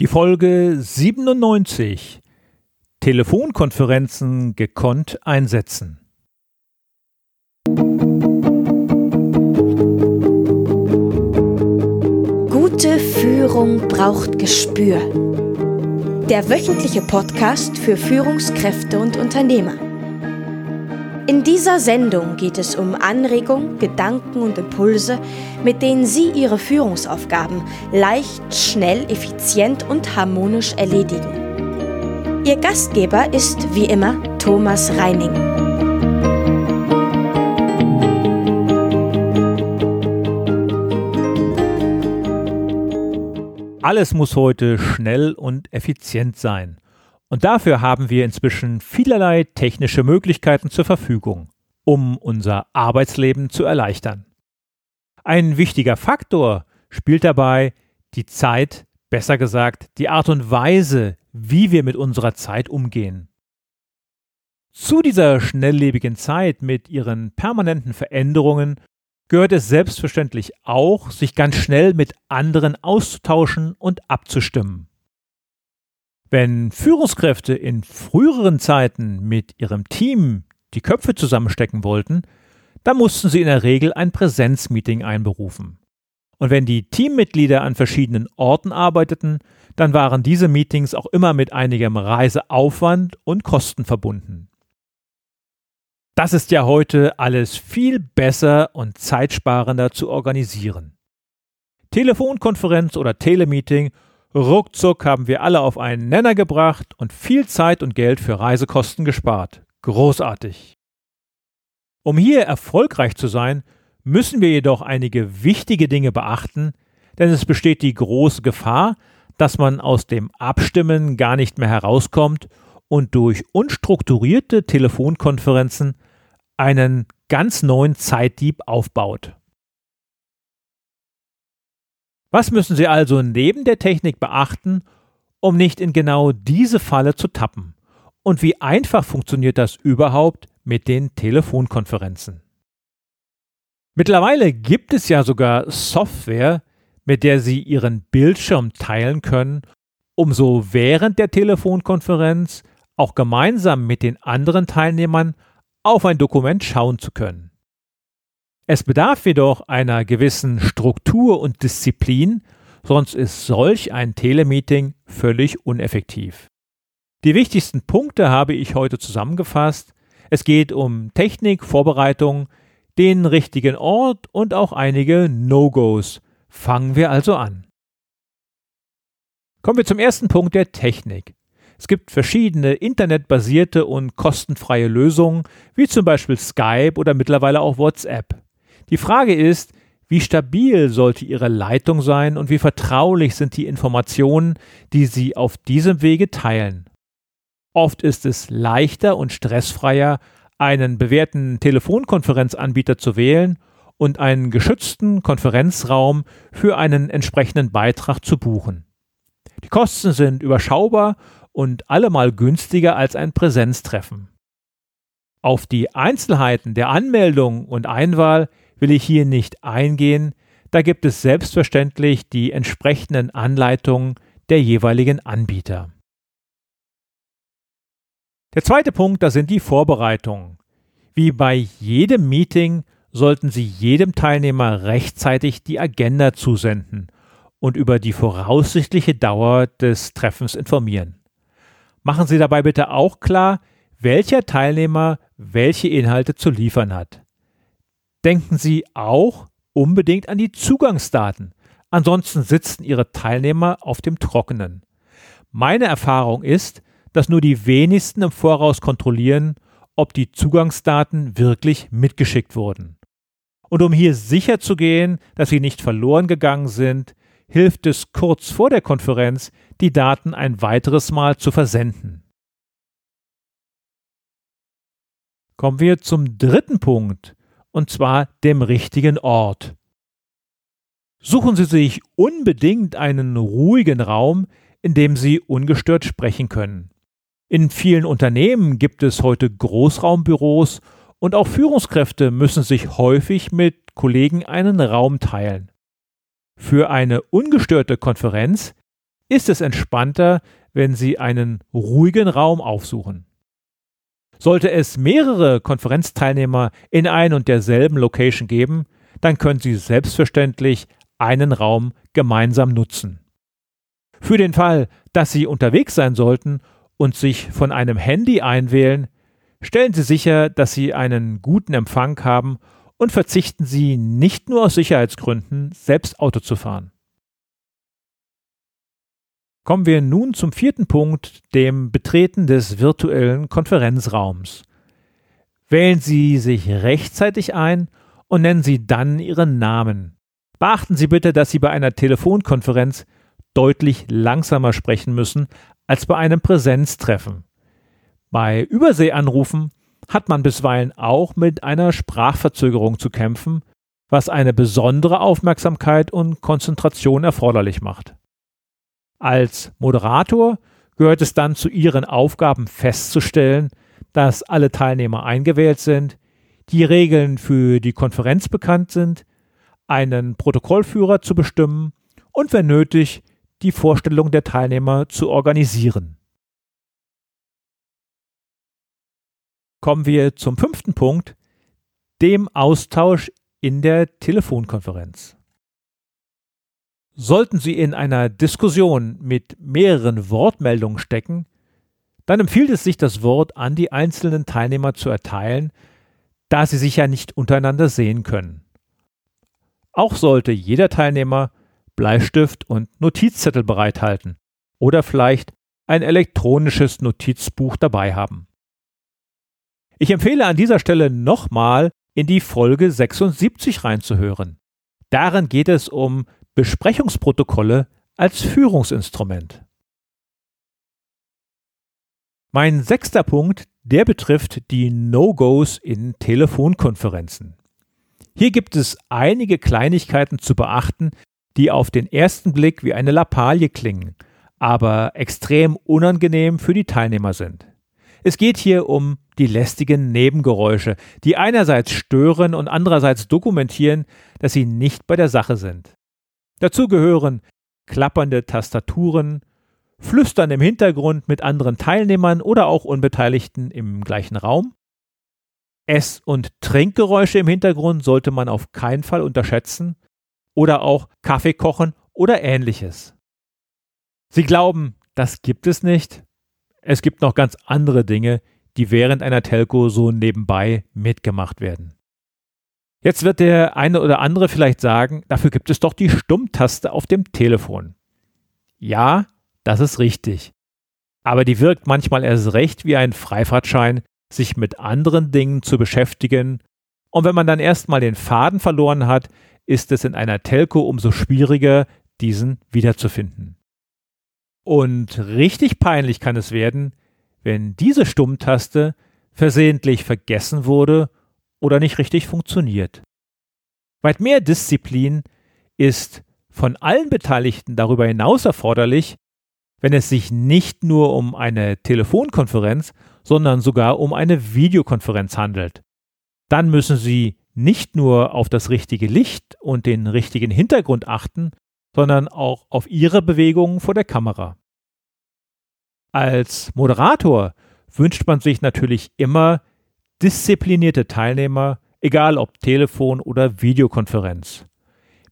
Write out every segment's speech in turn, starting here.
Die Folge 97 Telefonkonferenzen gekonnt einsetzen. Gute Führung braucht Gespür. Der wöchentliche Podcast für Führungskräfte und Unternehmer. In dieser Sendung geht es um Anregungen, Gedanken und Impulse, mit denen Sie Ihre Führungsaufgaben leicht, schnell, effizient und harmonisch erledigen. Ihr Gastgeber ist wie immer Thomas Reining. Alles muss heute schnell und effizient sein. Und dafür haben wir inzwischen vielerlei technische Möglichkeiten zur Verfügung, um unser Arbeitsleben zu erleichtern. Ein wichtiger Faktor spielt dabei die Zeit, besser gesagt die Art und Weise, wie wir mit unserer Zeit umgehen. Zu dieser schnelllebigen Zeit mit ihren permanenten Veränderungen gehört es selbstverständlich auch, sich ganz schnell mit anderen auszutauschen und abzustimmen. Wenn Führungskräfte in früheren Zeiten mit ihrem Team die Köpfe zusammenstecken wollten, dann mussten sie in der Regel ein Präsenzmeeting einberufen. Und wenn die Teammitglieder an verschiedenen Orten arbeiteten, dann waren diese Meetings auch immer mit einigem Reiseaufwand und Kosten verbunden. Das ist ja heute alles viel besser und zeitsparender zu organisieren. Telefonkonferenz oder Telemeeting Ruckzuck haben wir alle auf einen Nenner gebracht und viel Zeit und Geld für Reisekosten gespart. Großartig. Um hier erfolgreich zu sein, müssen wir jedoch einige wichtige Dinge beachten, denn es besteht die große Gefahr, dass man aus dem Abstimmen gar nicht mehr herauskommt und durch unstrukturierte Telefonkonferenzen einen ganz neuen Zeitdieb aufbaut. Was müssen Sie also neben der Technik beachten, um nicht in genau diese Falle zu tappen? Und wie einfach funktioniert das überhaupt mit den Telefonkonferenzen? Mittlerweile gibt es ja sogar Software, mit der Sie Ihren Bildschirm teilen können, um so während der Telefonkonferenz auch gemeinsam mit den anderen Teilnehmern auf ein Dokument schauen zu können. Es bedarf jedoch einer gewissen Struktur und Disziplin, sonst ist solch ein Telemeeting völlig uneffektiv. Die wichtigsten Punkte habe ich heute zusammengefasst. Es geht um Technik, Vorbereitung, den richtigen Ort und auch einige No-Gos. Fangen wir also an. Kommen wir zum ersten Punkt der Technik. Es gibt verschiedene internetbasierte und kostenfreie Lösungen, wie zum Beispiel Skype oder mittlerweile auch WhatsApp. Die Frage ist, wie stabil sollte Ihre Leitung sein und wie vertraulich sind die Informationen, die Sie auf diesem Wege teilen? Oft ist es leichter und stressfreier, einen bewährten Telefonkonferenzanbieter zu wählen und einen geschützten Konferenzraum für einen entsprechenden Beitrag zu buchen. Die Kosten sind überschaubar und allemal günstiger als ein Präsenztreffen. Auf die Einzelheiten der Anmeldung und Einwahl will ich hier nicht eingehen, da gibt es selbstverständlich die entsprechenden Anleitungen der jeweiligen Anbieter. Der zweite Punkt, das sind die Vorbereitungen. Wie bei jedem Meeting sollten Sie jedem Teilnehmer rechtzeitig die Agenda zusenden und über die voraussichtliche Dauer des Treffens informieren. Machen Sie dabei bitte auch klar, welcher Teilnehmer welche Inhalte zu liefern hat denken Sie auch unbedingt an die Zugangsdaten. Ansonsten sitzen Ihre Teilnehmer auf dem Trockenen. Meine Erfahrung ist, dass nur die wenigsten im Voraus kontrollieren, ob die Zugangsdaten wirklich mitgeschickt wurden. Und um hier sicher zu gehen, dass sie nicht verloren gegangen sind, hilft es kurz vor der Konferenz, die Daten ein weiteres Mal zu versenden. Kommen wir zum dritten Punkt, und zwar dem richtigen Ort. Suchen Sie sich unbedingt einen ruhigen Raum, in dem Sie ungestört sprechen können. In vielen Unternehmen gibt es heute Großraumbüros und auch Führungskräfte müssen sich häufig mit Kollegen einen Raum teilen. Für eine ungestörte Konferenz ist es entspannter, wenn Sie einen ruhigen Raum aufsuchen. Sollte es mehrere Konferenzteilnehmer in ein und derselben Location geben, dann können Sie selbstverständlich einen Raum gemeinsam nutzen. Für den Fall, dass Sie unterwegs sein sollten und sich von einem Handy einwählen, stellen Sie sicher, dass Sie einen guten Empfang haben und verzichten Sie nicht nur aus Sicherheitsgründen, selbst Auto zu fahren. Kommen wir nun zum vierten Punkt, dem Betreten des virtuellen Konferenzraums. Wählen Sie sich rechtzeitig ein und nennen Sie dann Ihren Namen. Beachten Sie bitte, dass Sie bei einer Telefonkonferenz deutlich langsamer sprechen müssen als bei einem Präsenztreffen. Bei Überseeanrufen hat man bisweilen auch mit einer Sprachverzögerung zu kämpfen, was eine besondere Aufmerksamkeit und Konzentration erforderlich macht. Als Moderator gehört es dann zu Ihren Aufgaben festzustellen, dass alle Teilnehmer eingewählt sind, die Regeln für die Konferenz bekannt sind, einen Protokollführer zu bestimmen und wenn nötig die Vorstellung der Teilnehmer zu organisieren. Kommen wir zum fünften Punkt, dem Austausch in der Telefonkonferenz. Sollten Sie in einer Diskussion mit mehreren Wortmeldungen stecken, dann empfiehlt es sich, das Wort an die einzelnen Teilnehmer zu erteilen, da sie sich ja nicht untereinander sehen können. Auch sollte jeder Teilnehmer Bleistift und Notizzettel bereithalten oder vielleicht ein elektronisches Notizbuch dabei haben. Ich empfehle an dieser Stelle nochmal in die Folge 76 reinzuhören. Darin geht es um Besprechungsprotokolle als Führungsinstrument. Mein sechster Punkt, der betrifft die No-Gos in Telefonkonferenzen. Hier gibt es einige Kleinigkeiten zu beachten, die auf den ersten Blick wie eine Lappalie klingen, aber extrem unangenehm für die Teilnehmer sind. Es geht hier um die lästigen Nebengeräusche, die einerseits stören und andererseits dokumentieren, dass sie nicht bei der Sache sind. Dazu gehören klappernde Tastaturen, Flüstern im Hintergrund mit anderen Teilnehmern oder auch Unbeteiligten im gleichen Raum. Ess- und Trinkgeräusche im Hintergrund sollte man auf keinen Fall unterschätzen oder auch Kaffee kochen oder ähnliches. Sie glauben, das gibt es nicht? Es gibt noch ganz andere Dinge, die während einer Telco so nebenbei mitgemacht werden. Jetzt wird der eine oder andere vielleicht sagen, dafür gibt es doch die Stummtaste auf dem Telefon. Ja, das ist richtig. Aber die wirkt manchmal erst recht wie ein Freifahrtschein, sich mit anderen Dingen zu beschäftigen. Und wenn man dann erstmal den Faden verloren hat, ist es in einer Telco umso schwieriger, diesen wiederzufinden. Und richtig peinlich kann es werden, wenn diese Stummtaste versehentlich vergessen wurde oder nicht richtig funktioniert. Weit mehr Disziplin ist von allen Beteiligten darüber hinaus erforderlich, wenn es sich nicht nur um eine Telefonkonferenz, sondern sogar um eine Videokonferenz handelt. Dann müssen Sie nicht nur auf das richtige Licht und den richtigen Hintergrund achten, sondern auch auf Ihre Bewegungen vor der Kamera. Als Moderator wünscht man sich natürlich immer disziplinierte Teilnehmer, egal ob Telefon oder Videokonferenz.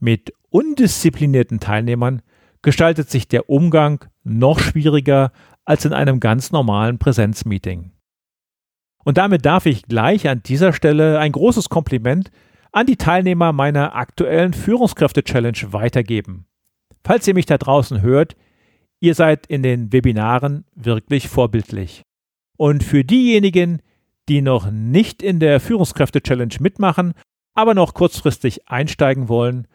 Mit undisziplinierten Teilnehmern gestaltet sich der Umgang noch schwieriger als in einem ganz normalen Präsenzmeeting. Und damit darf ich gleich an dieser Stelle ein großes Kompliment an die Teilnehmer meiner aktuellen Führungskräfte-Challenge weitergeben. Falls ihr mich da draußen hört, ihr seid in den Webinaren wirklich vorbildlich. Und für diejenigen, die noch nicht in der Führungskräfte-Challenge mitmachen, aber noch kurzfristig einsteigen wollen,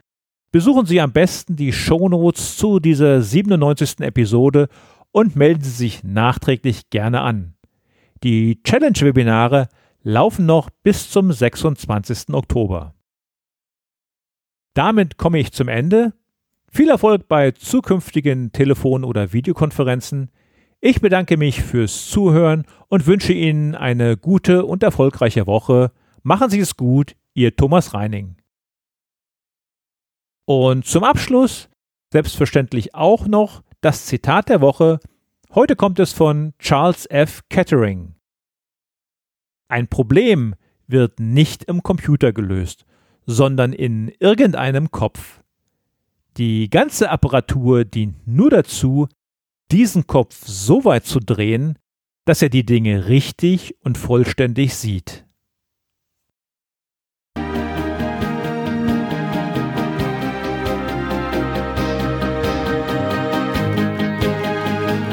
besuchen Sie am besten die Shownotes zu dieser 97. Episode und melden Sie sich nachträglich gerne an. Die Challenge-Webinare laufen noch bis zum 26. Oktober. Damit komme ich zum Ende. Viel Erfolg bei zukünftigen Telefon- oder Videokonferenzen. Ich bedanke mich fürs Zuhören und wünsche Ihnen eine gute und erfolgreiche Woche. Machen Sie es gut, Ihr Thomas Reining. Und zum Abschluss selbstverständlich auch noch das Zitat der Woche. Heute kommt es von Charles F. Kettering. Ein Problem wird nicht im Computer gelöst, sondern in irgendeinem Kopf. Die ganze Apparatur dient nur dazu, diesen Kopf so weit zu drehen, dass er die Dinge richtig und vollständig sieht.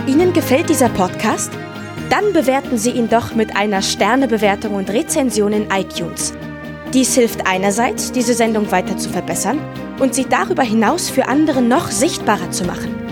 Ihnen gefällt dieser Podcast? Dann bewerten Sie ihn doch mit einer Sternebewertung und Rezension in iTunes. Dies hilft einerseits, diese Sendung weiter zu verbessern und sie darüber hinaus für andere noch sichtbarer zu machen.